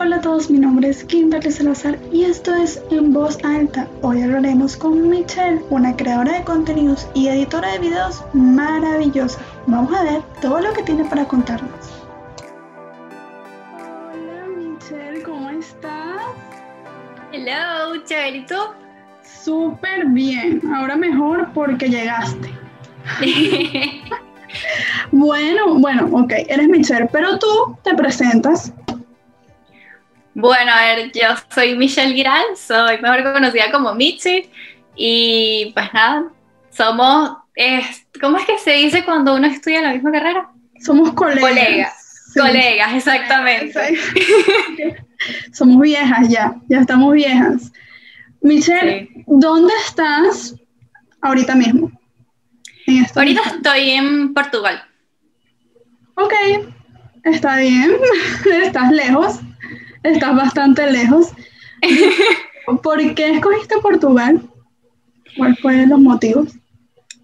Hola a todos, mi nombre es Kimberly Salazar y esto es En Voz Alta. Hoy hablaremos con Michelle, una creadora de contenidos y editora de videos maravillosa. Vamos a ver todo lo que tiene para contarnos. Hola Michelle, ¿cómo estás? Hello, chévere, ¿y tú? Súper bien, ahora mejor porque llegaste. bueno, bueno, ok, eres Michelle, pero tú te presentas. Bueno, a ver, yo soy Michelle Giral, soy mejor conocida como Michi, y pues nada, somos, ¿cómo es que se dice cuando uno estudia la misma carrera? Somos colegas. Colegas, colegas, exactamente. somos viejas ya, ya estamos viejas. Michelle, ¿dónde estás ahorita mismo? Este ahorita estoy en Portugal. Ok, está bien. Estás lejos. Estás bastante lejos. ¿Por qué escogiste Portugal? ¿Cuáles fueron los motivos?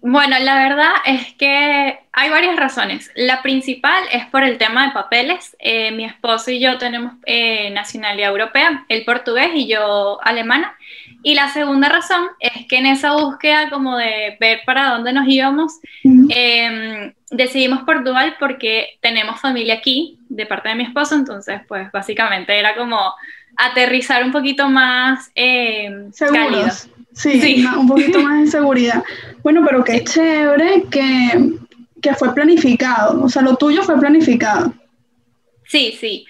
Bueno, la verdad es que hay varias razones. La principal es por el tema de papeles. Eh, mi esposo y yo tenemos eh, nacionalidad europea, él portugués y yo alemana. Y la segunda razón es que en esa búsqueda como de ver para dónde nos íbamos, em, decidimos Portugal porque tenemos familia aquí de parte de mi esposo, entonces pues básicamente era como aterrizar un poquito más eh, Sí, un poquito más de seguridad. Bueno, pero qué chévere que, que fue planificado, o sea, lo tuyo fue planificado. Sí, sí.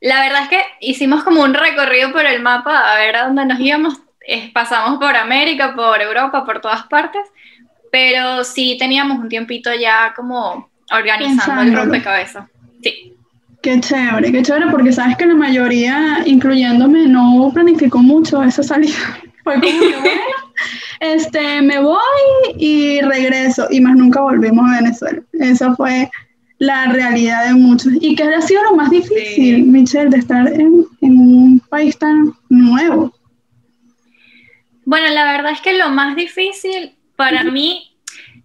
La verdad es que hicimos como un recorrido por el mapa a ver a dónde nos íbamos pasamos por América, por Europa, por todas partes, pero sí teníamos un tiempito ya como organizando el rompecabezas. Sí. Qué chévere, qué chévere, porque sabes que la mayoría, incluyéndome, no planificó mucho esa salida. Fue como que, bueno, este, me voy y regreso, y más nunca volvimos a Venezuela. Esa fue la realidad de muchos. ¿Y qué ha sido lo más difícil, Michelle, de estar en, en un país tan nuevo? Bueno, la verdad es que lo más difícil para mí,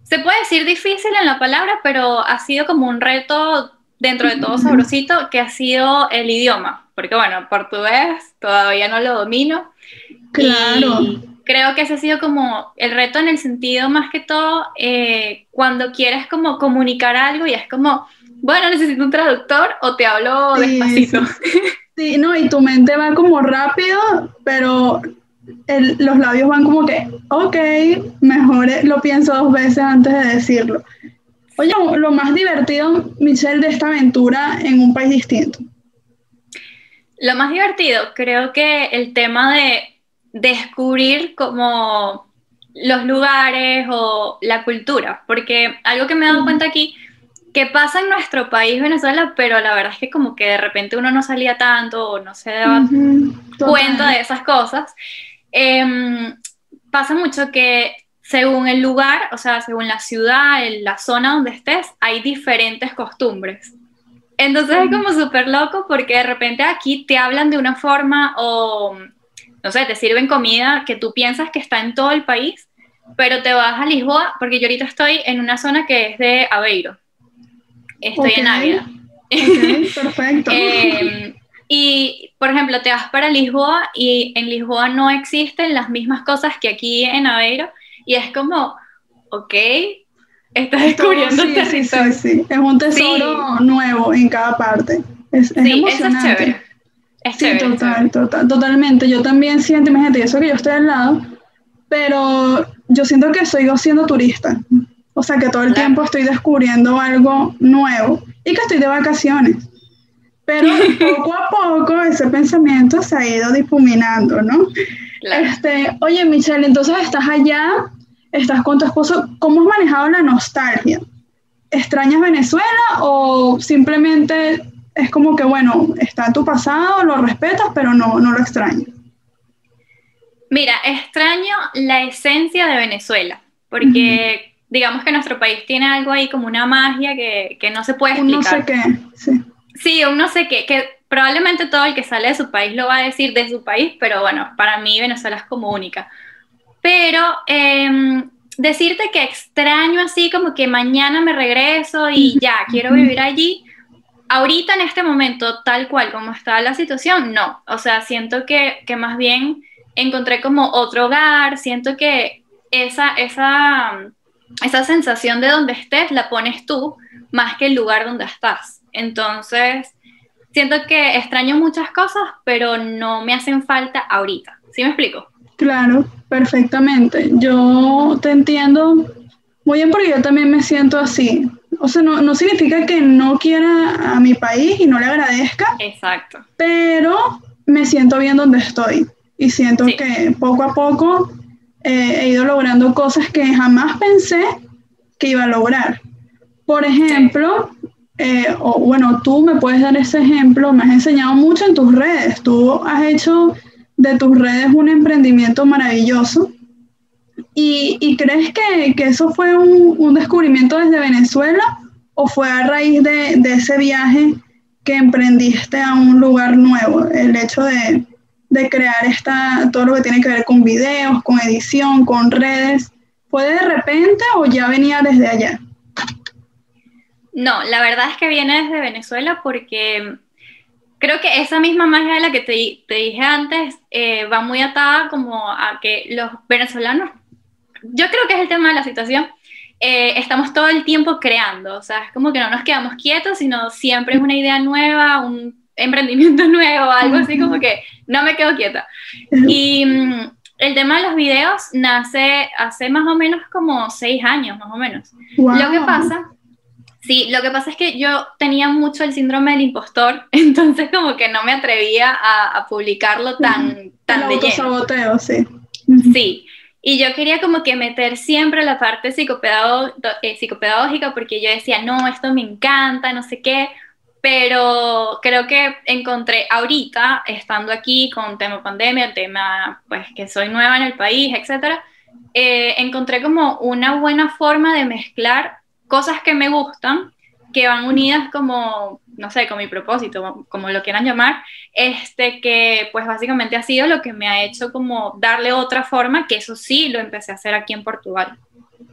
se puede decir difícil en la palabra, pero ha sido como un reto dentro de todo sabrosito, que ha sido el idioma, porque bueno, portugués todavía no lo domino. Claro. creo que ese ha sido como el reto en el sentido más que todo eh, cuando quieres como comunicar algo y es como, bueno, necesito un traductor o te hablo despacito. sí, no, y tu mente va como rápido, pero los labios van como que, ok, mejor lo pienso dos veces antes de decirlo. Oye, lo más divertido, Michelle, de esta aventura en un país distinto. Lo más divertido, creo que el tema de descubrir como los lugares o la cultura, porque algo que me he dado cuenta aquí, que pasa en nuestro país, Venezuela, pero la verdad es que como que de repente uno no salía tanto o no se daba cuenta de esas cosas. Em, pasa mucho que según el lugar, o sea, según la ciudad, en la zona donde estés, hay diferentes costumbres. Entonces es como súper loco porque de repente aquí te hablan de una forma o, no sé, te sirven comida que tú piensas que está en todo el país, pero te vas a Lisboa, porque yo ahorita estoy en una zona que es de Aveiro. Estoy en Ávila. perfecto. Em, y, por ejemplo, te vas para Lisboa y en Lisboa no existen las mismas cosas que aquí en Aveiro. Y es como, ok, estás descubriendo sí, sí, sí, sí, Es un tesoro nuevo en cada parte. Es, es emocionante. es chévere. Es sí, total, total, totalmente. Yo también siento, imagínate, eso que yo estoy al lado, pero yo siento que soy siendo turista. O sea, que todo el tiempo estoy descubriendo algo nuevo y que estoy de vacaciones. Pero poco a poco ese pensamiento se ha ido difuminando, ¿no? Este, oye, Michelle, entonces estás allá, estás con tu esposo, ¿cómo has manejado la nostalgia? ¿Extrañas Venezuela o simplemente es como que, bueno, está tu pasado, lo respetas, pero no, no lo extrañas? Mira, extraño la esencia de Venezuela, porque digamos que nuestro país tiene algo ahí como una magia que, que no se puede explicar. No sé qué, sí. Sí, un no sé qué, que probablemente todo el que sale de su país lo va a decir de su país, pero bueno, para mí Venezuela es como única. Pero em, decirte que extraño así como que mañana me regreso y ya, quiero vivir allí, ahorita en este momento, tal cual como está la situación, no. O sea, siento que, que más bien encontré como otro hogar, siento que esa, esa, esa sensación de donde estés la pones tú más que el lugar donde estás. Entonces, siento que extraño muchas cosas, pero no me hacen falta ahorita. ¿Sí me explico? Claro, perfectamente. Yo te entiendo muy bien porque yo también me siento así. O sea, no, no significa que no quiera a mi país y no le agradezca. Exacto. Pero me siento bien donde estoy. Y siento que poco a poco eh, he ido logrando cosas que jamás pensé que iba a lograr. Por ejemplo, eh, o bueno, tú me puedes dar ese ejemplo, me has enseñado mucho en tus redes, tú has hecho de tus redes un emprendimiento maravilloso. ¿Y, crees que, eso fue un, descubrimiento desde Venezuela o fue a raíz de, de, ese viaje que emprendiste a un lugar nuevo? El hecho de, de crear esta, todo lo que tiene que ver con videos, con edición, con redes, ¿fue de repente o ya venía desde allá? No, la verdad es que viene desde Venezuela porque creo que esa misma magia de la que te, te dije antes eh, va muy atada como a que los venezolanos, yo creo que es el tema de la situación, eh, estamos todo el tiempo creando, o sea, es como que no nos quedamos quietos, sino siempre es una idea nueva, un emprendimiento nuevo, algo así como que no me quedo quieta. Y mm, el tema de los videos nace hace más o menos como seis años, más o menos. Lo que pasa, sí, lo que pasa es que yo tenía mucho el síndrome del impostor, entonces como que no me atrevía a, publicarlo tan, tan de lleno. sí. Sí, y yo quería como que meter siempre la parte eh, psicopedagógica porque yo decía, no, esto me encanta, no sé qué, pero creo que encontré ahorita, estando aquí con tema pandemia, el tema pues que soy nueva en el país, etcétera, eh, encontré como una buena forma de mezclar cosas que me gustan, que van unidas como, no sé, con mi propósito, como lo quieran llamar, este que pues básicamente ha sido lo que me ha hecho como darle otra forma, que eso sí lo empecé a hacer aquí en Portugal.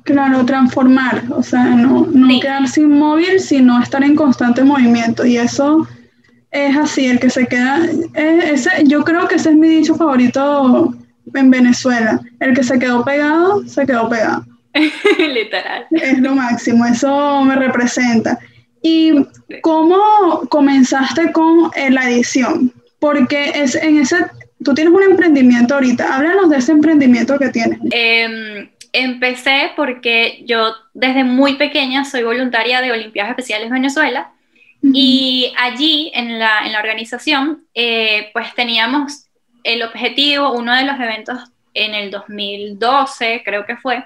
Claro, transformar, o sea, no, no quedarse inmóvil, sino estar en constante movimiento. Y eso es así, el que se queda, ese, yo creo que ese es mi dicho favorito en Venezuela. El que se quedó pegado, se quedó pegado. Literal. Es lo máximo, eso me representa. ¿Y cómo comenzaste con eh, la edición? Porque es, en ese, tú tienes un emprendimiento ahorita, háblanos de ese emprendimiento que tienes. Eh, empecé porque yo desde muy pequeña soy voluntaria de Olimpiadas Especiales Venezuela y allí en la, en la organización eh, pues teníamos el objetivo, uno de los eventos en el 2012 creo que fue,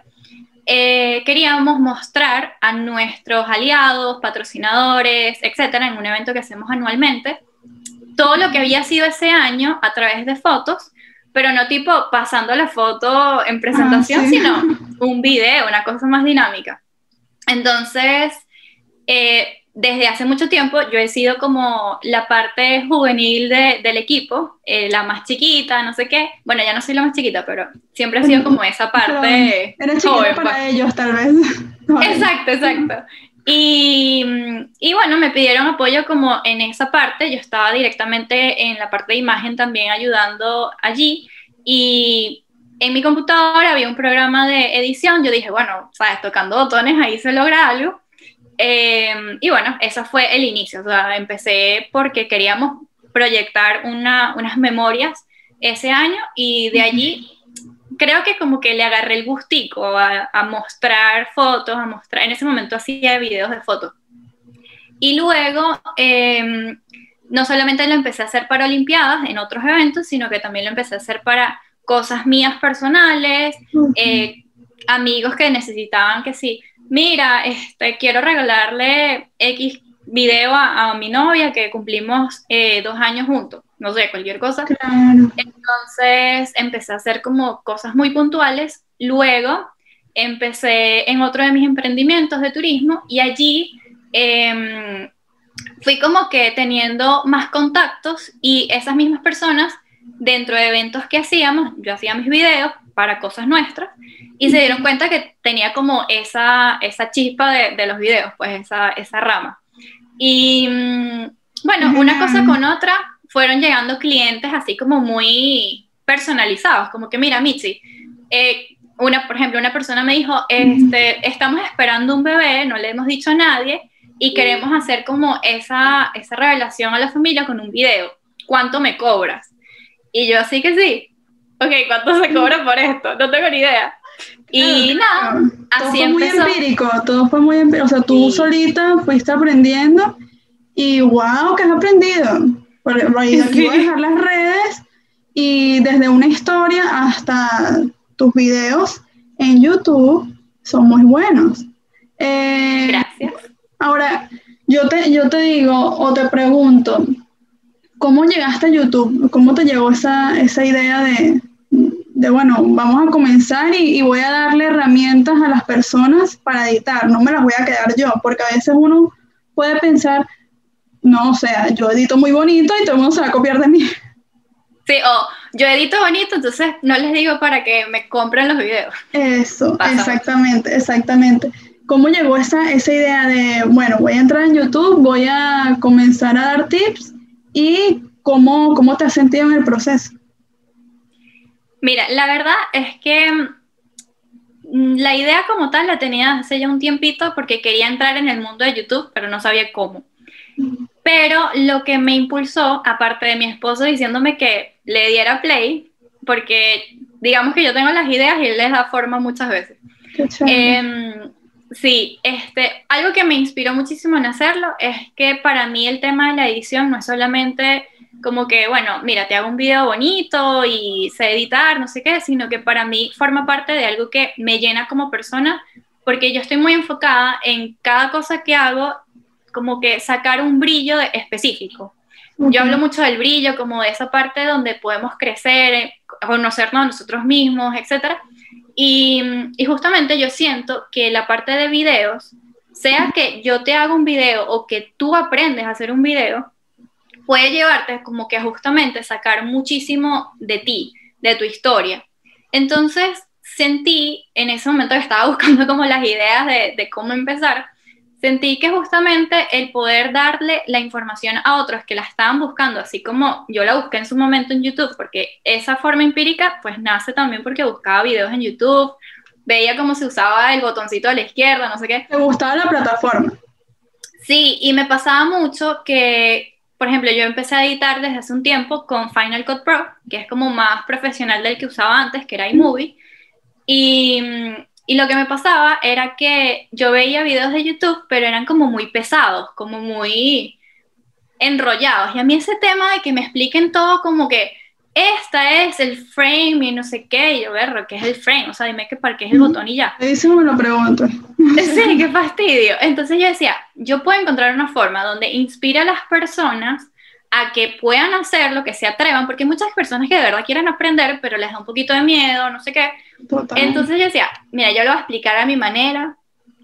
eh, queríamos mostrar a nuestros aliados, patrocinadores, etcétera, en un evento que hacemos anualmente, todo lo que había sido ese año a través de fotos pero no tipo pasando la foto en presentación, ah, sino un video, una cosa más dinámica. Entonces, eh, desde hace mucho tiempo yo he sido como la parte juvenil del equipo, eh, la más chiquita, no sé qué. Bueno, ya no soy la más chiquita, pero siempre he sido como esa parte. Eres chiquita para pues. ellos, tal vez. exacto, exacto. Y, y, bueno, me pidieron apoyo como en esa parte, yo estaba directamente en la parte de imagen también ayudando allí y en mi computadora había un programa de edición, yo dije, bueno, sabes, tocando botones ahí se logra algo. Eh, y bueno, ese fue el inicio, o sea, empecé porque queríamos proyectar una, unas memorias ese año y de allí creo que como que le agarré el gustico a, mostrar fotos, a mostrar, en ese momento hacía videos de fotos. Y luego, em, no solamente lo empecé a hacer para Olimpiadas, en otros eventos, sino que también lo empecé a hacer para cosas mías personales, eh, amigos que necesitaban que sí, mira, este, quiero regalarle X video a, mi novia que cumplimos eh, dos años juntos no sé, cualquier cosa. Entonces empecé a hacer como cosas muy puntuales. Luego empecé en otro de mis emprendimientos de turismo y allí em, fui como que teniendo más contactos y esas mismas personas dentro de eventos que hacíamos, yo hacía mis videos para cosas nuestras y se dieron cuenta que tenía como esa, esa chispa de, de los videos, pues esa, esa rama. Y mm, bueno, una cosa con otra, fueron llegando clientes así como muy personalizados, como que mira, Michi, eh, una, por ejemplo, una persona me dijo, este, estamos esperando un bebé, no le hemos dicho a nadie, y queremos hacer como esa, esa revelación a la familia con un video. ¿Cuánto me cobras? Y yo así que sí. Ok, ¿cuánto se cobra por esto? No tengo ni idea. Y nada, así todo fue muy empírico, todo fue muy empírico. O sea, tú solita fuiste aprendiendo y wow, que has aprendido. Por, aquí voy a dejar las redes y desde una historia hasta tus videos en YouTube son muy buenos. Eh, Gracias. Ahora, yo te, yo te digo o te pregunto, ¿cómo llegaste a YouTube? ¿Cómo te llegó esa, esa idea de, de, bueno, vamos a comenzar y, y, voy a darle herramientas a las personas para editar, no me las voy a quedar yo, porque a veces uno puede pensar, no, o sea, yo edito muy bonito y todo el mundo se va a copiar de mí. Sí, o yo edito bonito, entonces no les digo para que me compren los videos. Eso, exactamente, exactamente. ¿Cómo llegó esa, esa idea de, bueno, voy a entrar en YouTube, voy a comenzar a dar tips y cómo, cómo te has sentido en el proceso? Mira, la verdad es que mm, la idea como tal la tenía hace ya un tiempito porque quería entrar en el mundo de YouTube, pero no sabía cómo. Pero lo que me impulsó, aparte de mi esposo diciéndome que le diera play, porque digamos que yo tengo las ideas y él les da forma muchas veces. Eh, sí, este, algo que me inspiró muchísimo en hacerlo es que para mí el tema de la edición no es solamente como que, bueno, mira, te hago un video bonito y sé editar, no sé qué, sino que para mí forma parte de algo que me llena como persona, porque yo estoy muy enfocada en cada cosa que hago como que sacar un brillo específico. Yo hablo mucho del brillo, como de esa parte donde podemos crecer, eh, conocernos a nosotros mismos, etc. Y, y, justamente yo siento que la parte de videos, sea que yo te haga un video o que tú aprendes a hacer un video, puede llevarte como que justamente sacar muchísimo de ti, de tu historia. Entonces sentí en ese momento que estaba buscando como las ideas de, de cómo empezar, sentí que justamente el poder darle la información a otros que la estaban buscando, así como yo la busqué en su momento en YouTube, porque esa forma empírica pues nace también porque buscaba videos en YouTube, veía cómo se usaba el botoncito a la izquierda, no sé qué. ¿Te gustaba la plataforma? Sí, y me pasaba mucho que, por ejemplo, yo empecé a editar desde hace un tiempo con Final Cut Pro, que es como más profesional del que usaba antes, que era iMovie, y y lo que me pasaba era que yo veía videos de YouTube, pero eran como muy pesados, como muy enrollados. Y a mí ese tema de que me expliquen todo como que esta es el frame y no sé qué, y yo ver qué es el frame, o sea, dime que para qué es el botón y ya. Me lo pregunto. Sí, qué fastidio. Entonces yo decía, yo puedo encontrar una forma donde inspire a las personas a que puedan hacer lo que se atrevan, porque hay muchas personas que de verdad quieren aprender, pero les da un poquito de miedo, no sé qué. Entonces yo decía, mira, yo lo voy a explicar a mi manera.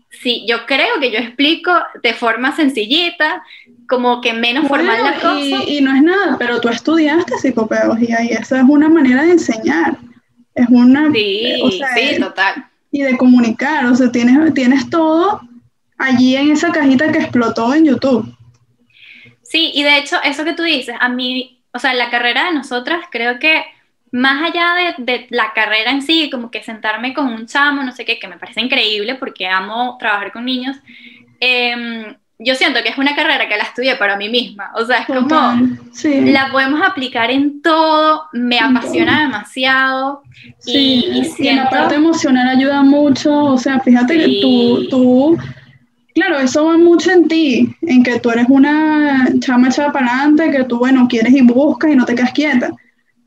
Sí, yo creo que yo explico de forma sencillita, como que menos formal la cosa. Y, no es nada, pero tú estudiaste psicopedagogía y esa es una manera de enseñar. Es una. Sí, sí, total. Y de comunicar, o sea, tienes, tienes todo allí en esa cajita que explotó en YouTube. Sí, y de hecho, eso que tú dices, a mí, o sea, la carrera de nosotras, creo que más allá de, la carrera en sí, como que sentarme con un chamo, no sé qué, que me parece increíble porque amo trabajar con niños, em, yo siento que es una carrera que la estudié para mí misma. O sea, es como, la podemos aplicar en todo, me apasiona demasiado. Sí, y, siento... la parte emocional ayuda mucho, o sea, fíjate que tú, tú Claro, eso va mucho en ti, en que tú eres una chama echada para adelante, que tú, bueno, quieres y buscas y no te quedas quieta.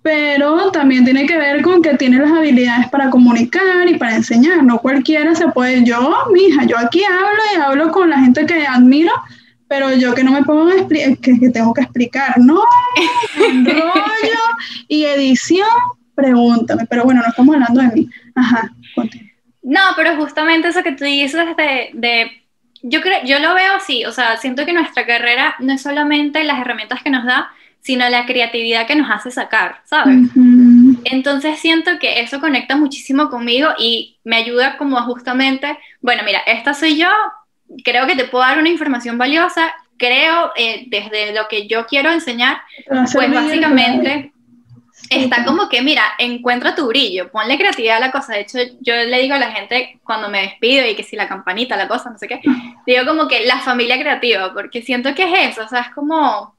Pero también tiene que ver con que tienes las habilidades para comunicar y para enseñar. No cualquiera se puede. Yo, mija, yo aquí hablo y hablo con la gente que admiro, pero yo que no me puedo explicar, que, que, tengo que explicar, no, rollo y edición, pregúntame. Pero bueno, no estamos hablando de mí. Ajá, No, pero justamente eso que tú dices de, de yo, creo, yo lo veo así, o sea, siento que nuestra carrera no es solamente las herramientas que nos da, sino la creatividad que nos hace sacar, ¿sabes? Entonces siento que eso conecta muchísimo conmigo y me ayuda como justamente, bueno, mira, esta soy yo, creo que te puedo dar una información valiosa, creo, eh, desde lo que yo quiero enseñar, pues básicamente está como que, mira, encuentra tu brillo, ponle creatividad a la cosa. De hecho, yo le digo a la gente cuando me despido y que si la campanita, la cosa, no sé qué, digo como que la familia creativa, porque siento que es eso, o sea, es como,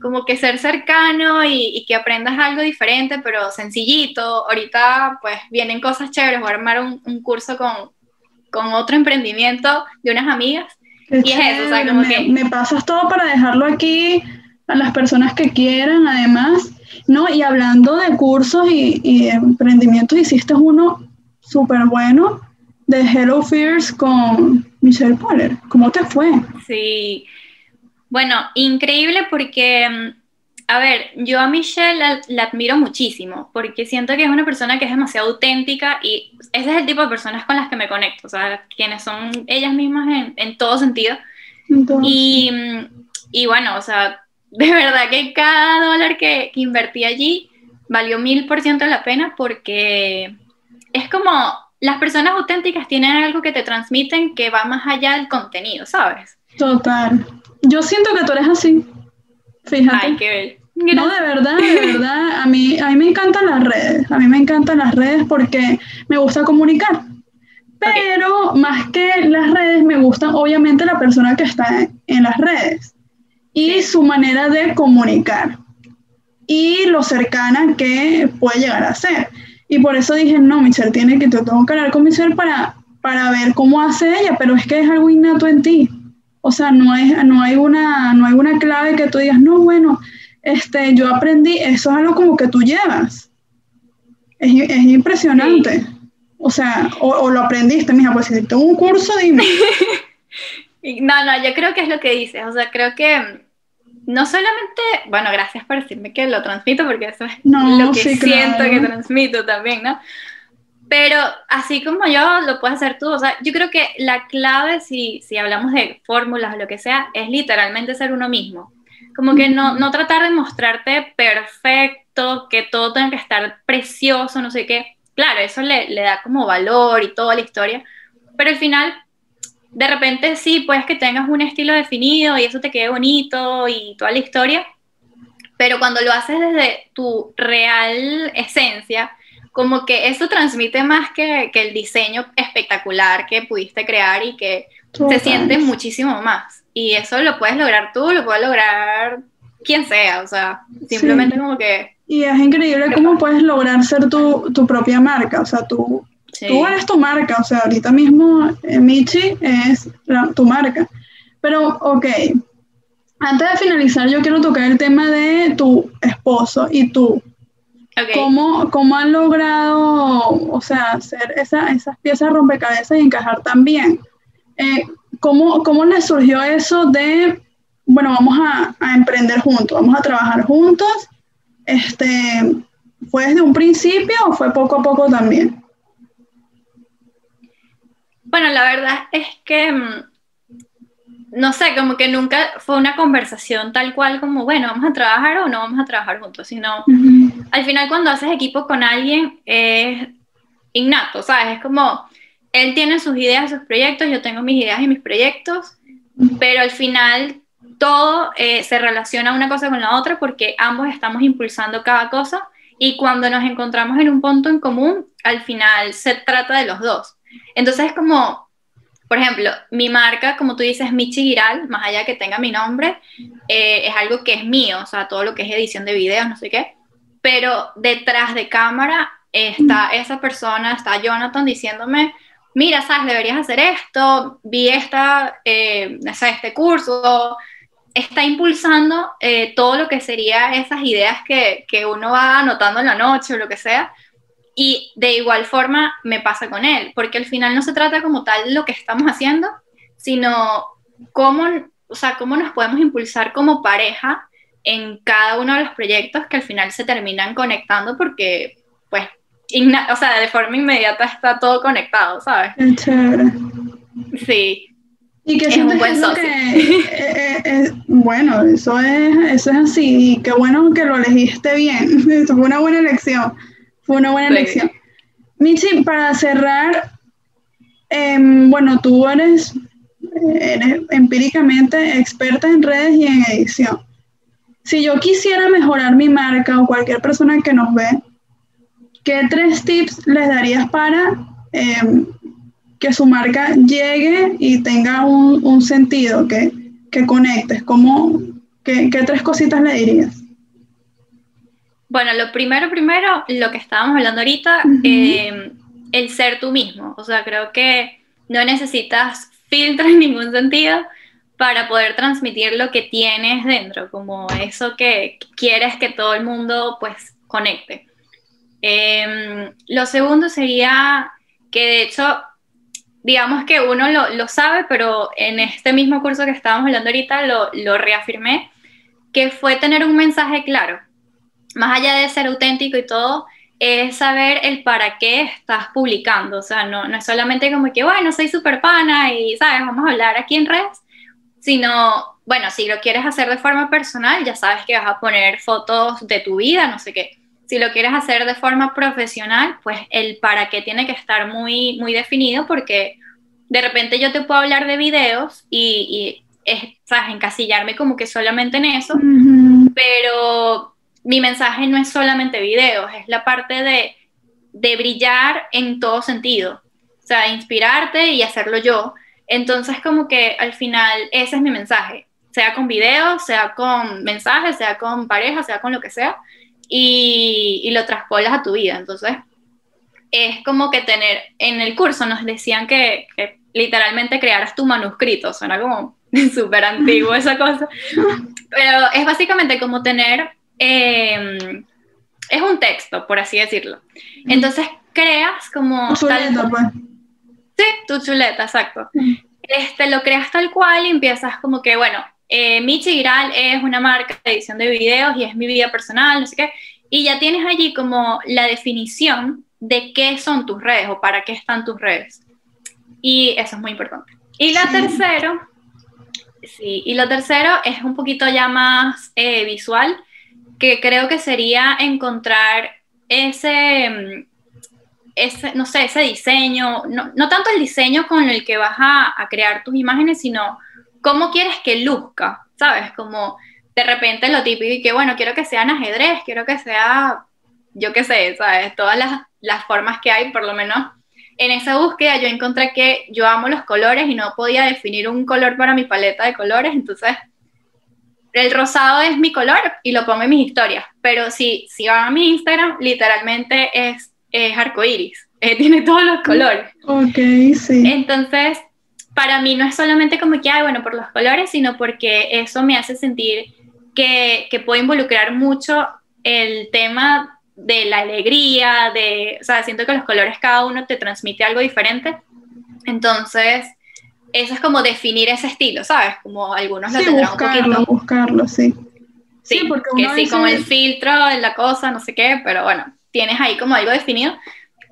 como que ser cercano y, que aprendas algo diferente, pero sencillito. Ahorita, pues, vienen cosas chéveres, voy a armar un, curso con, con otro emprendimiento de unas amigas. y es eso, o sea, como me, que... Me pasas todo para dejarlo aquí a las personas que quieran, además no, y hablando de cursos y, emprendimientos, hiciste uno súper bueno de Hello Fears con Michelle Poller. ¿Cómo te fue? Sí, bueno, increíble porque, mm, a ver, yo a Michelle la, admiro muchísimo porque siento que es una persona que es demasiado auténtica y ese es el tipo de personas con las que me conecto, o sea, quienes son ellas mismas en, todo sentido. Y, mm, y bueno, o sea, de verdad que cada dólar que, invertí allí valió mil por ciento la pena porque es como las personas auténticas tienen algo que te transmiten que va más allá del contenido, ¿sabes? Total. Yo siento que tú eres así. Fíjate. Ay, qué No, de verdad, de verdad. A mí, a mí me encantan las redes. A mí me encantan las redes porque me gusta comunicar. Pero más que las redes, me gustan obviamente la persona que está en las redes y su manera de comunicar y lo cercana que puede llegar a ser. Y por eso dije, no, Michelle, tiene que, te tengo que hablar con Michelle para, para ver cómo hace ella, pero es que es algo innato en ti. O sea, no, es, no, hay una, no hay una clave que tú digas, no, bueno, este, yo aprendí, eso es algo como que tú llevas. Es, es impresionante. O sea, o, lo aprendiste, mija, pues si tengo un curso, dime. no, no, yo creo que es lo que dices. O sea, creo que no solamente, bueno, gracias por decirme que lo transmito, porque eso es lo que siento que transmito también, ¿no? Pero así como yo, lo puedes hacer tú. O sea, yo creo que la clave, si, si hablamos de fórmulas o lo que sea, es literalmente ser uno mismo. Como que no, no tratar de mostrarte perfecto, que todo tenga que estar precioso, no sé qué. Claro, eso le, le da como valor y toda la historia. Pero al final de repente sí, puedes que tengas un estilo definido y eso te quede bonito y toda la historia, pero cuando lo haces desde tu real esencia, como que eso transmite más que, el diseño espectacular que pudiste crear y que se siente muchísimo más. Y eso lo puedes lograr tú, lo puede lograr quien sea, o sea, simplemente como que... Y es increíble cómo puedes lograr ser tu, tu propia marca, o sea, tú Tú eres tu marca, o sea, ahorita mismo eh, Michi es tu marca. Pero, ok, antes de finalizar, yo quiero tocar el tema de tu esposo y tú. ¿Cómo, ¿Cómo, han logrado, o sea, hacer esa, esas piezas rompecabezas y encajar tan bien? Eh, ¿cómo, ¿Cómo les surgió eso de, bueno, vamos a, a, emprender juntos, vamos a trabajar juntos? Este, ¿Fue desde un principio o fue poco a poco también? Bueno, la verdad es que, mm, no sé, como que nunca fue una conversación tal cual como, bueno, vamos a trabajar o no vamos a trabajar juntos, sino al final cuando haces equipo con alguien es innato, ¿sabes? Es como, él tiene sus ideas, sus proyectos, yo tengo mis ideas y mis proyectos, pero al final todo eh, se relaciona una cosa con la otra porque ambos estamos impulsando cada cosa y cuando nos encontramos en un punto en común, al final se trata de los dos. Entonces es como, por ejemplo, mi marca, como tú dices, Michi Giral, más allá que tenga mi nombre, eh, es algo que es mío, o sea, todo lo que es edición de videos, no sé qué, pero detrás de cámara está esa persona, está Jonathan diciéndome, mira, sabes, deberías hacer esto, vi esta, eh, este curso, está impulsando eh, todo lo que sería esas ideas que, que, uno va anotando en la noche o lo que sea, y de igual forma me pasa con él, porque al final no se trata como tal lo que estamos haciendo, sino cómo, o sea, cómo nos podemos impulsar como pareja en cada uno de los proyectos que al final se terminan conectando porque, pues, o sea, de forma inmediata está todo conectado, ¿sabes? Es chévere. Sí. Y que es un buen socio. Eh, eh, eh, bueno, eso es, eso es así, y qué bueno que lo elegiste bien, fue una buena elección. Fue una buena elección. Michi, para cerrar, em, bueno, tú eres eres empíricamente experta en redes y en edición. Si yo quisiera mejorar mi marca o cualquier persona que nos ve, ¿qué tres tips les darías para em, que su marca llegue y tenga un, sentido, que, que conectes? ¿Cómo, qué, tres cositas le dirías? Bueno, lo primero, primero, lo que estábamos hablando ahorita, em, el ser tú mismo. O sea, creo que no necesitas filtro en ningún sentido para poder transmitir lo que tienes dentro, como eso que quieres que todo el mundo pues conecte. Em, lo segundo sería que de hecho, digamos que uno lo, sabe, pero en este mismo curso que estábamos hablando ahorita lo, lo reafirmé, que fue tener un mensaje claro. Más allá de ser auténtico y todo, es saber el para qué estás publicando. O sea, no, no es solamente como que, bueno, soy súper pana y, ¿sabes? Vamos a hablar aquí en redes, sino, bueno, si lo quieres hacer de forma personal, ya sabes que vas a poner fotos de tu vida, no sé qué. Si lo quieres hacer de forma profesional, pues el para qué tiene que estar muy, muy definido porque de repente yo te puedo hablar de videos y, y ¿sabes? encasillarme como que solamente en eso, pero mi mensaje no es solamente videos, es la parte de, de brillar en todo sentido, o sea, inspirarte y hacerlo yo. Entonces, como que al final ese es mi mensaje, sea con videos, sea con mensajes, sea con pareja, sea con lo que sea, y, y lo traspolas a tu vida. Entonces, es como que tener, en el curso nos decían que, que literalmente crearas tu manuscrito, suena como súper antiguo esa cosa, pero es básicamente como tener Em, es un texto, por así decirlo. Entonces creas como... Tu chuleta, pues. Sí, tu chuleta, exacto. Este, lo creas tal cual y empiezas como que, bueno, eh, Michi Giral es una marca de edición de videos y es mi vida personal, no sé qué. Y ya tienes allí como la definición de qué son tus redes o para qué están tus redes. Y eso es muy importante. Y la tercero, sí, y lo tercero es un poquito ya más eh, visual que creo que sería encontrar ese, mm, ese no sé, ese diseño, no, no, tanto el diseño con el que vas a, a, crear tus imágenes, sino cómo quieres que luzca, ¿sabes? Como de repente lo típico y que, bueno, quiero que sea en ajedrez, quiero que sea, yo qué sé, ¿sabes? Todas las, las formas que hay, por lo menos en esa búsqueda yo encontré que yo amo los colores y no podía definir un color para mi paleta de colores, entonces el rosado es mi color y lo pongo en mis historias, pero si, si van a mi Instagram, literalmente es, es arcoíris, eh, tiene todos los colores. Ok, sí. Entonces, para mí no es solamente como que, hay bueno, por los colores, sino porque eso me hace sentir que, que puedo involucrar mucho el tema de la alegría, de, o sea, siento que los colores cada uno te transmite algo diferente. Entonces, eso es como definir ese estilo, ¿sabes? Como algunos lo tendrán un poquito. Buscarlo, sí. Sí, porque que sí, como el filtro, la cosa, no sé qué, pero bueno, tienes ahí como algo definido.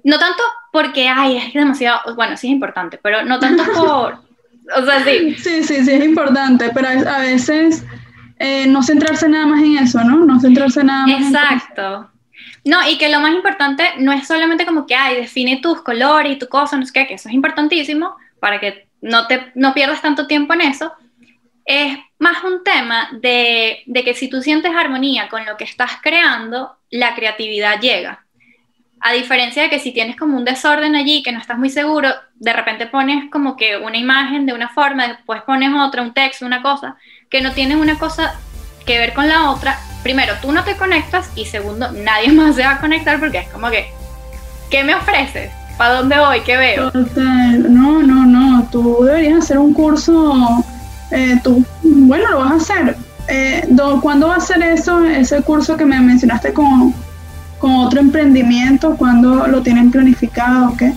No tanto porque, ay, es demasiado, bueno, sí es importante, pero no tanto por, o sea, sí. Sí, sí, sí es importante, pero a veces eh, no centrarse nada más en eso, ¿no? No centrarse nada más Exacto. No, y que lo más importante no es solamente como que, ay, define tus colores y tu cosa, no sé qué, que eso es importantísimo para que no, te, no pierdas tanto tiempo en eso, es más un tema de, de, que si tú sientes armonía con lo que estás creando, la creatividad llega. A diferencia de que si tienes como un desorden allí, que no estás muy seguro, de repente pones como que una imagen de una forma, después pones otra, un texto, una cosa, que no tienes una cosa que ver con la otra, primero, tú no te conectas y segundo, nadie más se va a conectar porque es como que, ¿qué me ofreces? ¿Para dónde voy? ¿Qué veo? No, no, no. Tú deberías hacer un curso. Eh, tú, bueno, lo vas a hacer. Eh, ¿Cuándo va a ser eso, ese curso que me mencionaste con, con otro emprendimiento? ¿Cuándo lo tienen planificado o qué?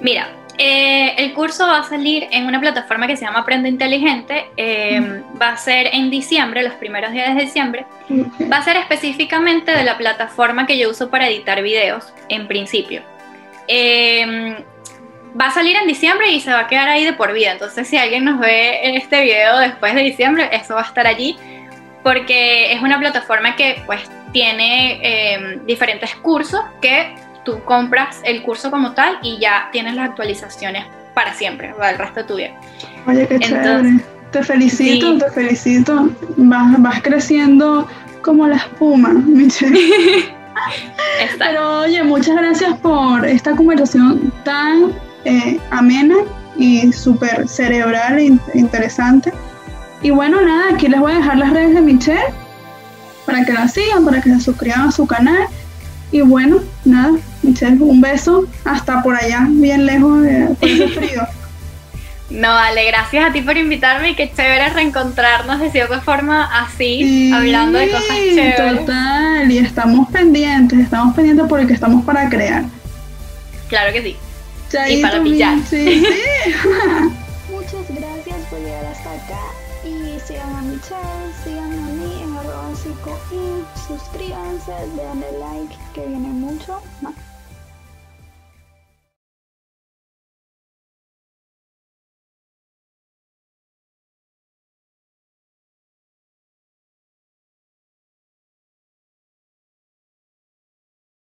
Mira, eh, el curso va a salir en una plataforma que se llama Aprende Inteligente. Va a ser en diciembre, los primeros días de diciembre. Va a ser específicamente de la plataforma que yo uso para editar videos, en principio. Em, va a salir en diciembre y se va a quedar ahí de por vida. Entonces, si alguien nos ve en este video después de diciembre, eso va a estar allí porque es una plataforma que pues tiene diferentes cursos que tú compras el curso como tal y ya tienes las actualizaciones para siempre, para el resto de tu vida. Oye, qué chévere. Te felicito, te felicito. Vas, vas creciendo como la espuma, Michelle. Pero oye, muchas gracias por esta conversación tan eh, amena y súper cerebral e interesante. Y bueno, nada, aquí les voy a dejar las redes de Michelle para que la sigan, para que se suscriban a su canal. Y bueno, nada, Michelle, un beso hasta por allá, bien lejos de ese frío. No, vale, gracias a ti por invitarme y qué chévere reencontrarnos de cierta forma así, hablando de cosas chéveres. Total, y estamos pendientes, estamos pendientes porque estamos para crear. Claro que sí. y para pillar. Sí, sí. Muchas gracias por llegar hasta acá y sigan a Michelle, sigan a mí arroba y suscríbanse, denle like que viene mucho más.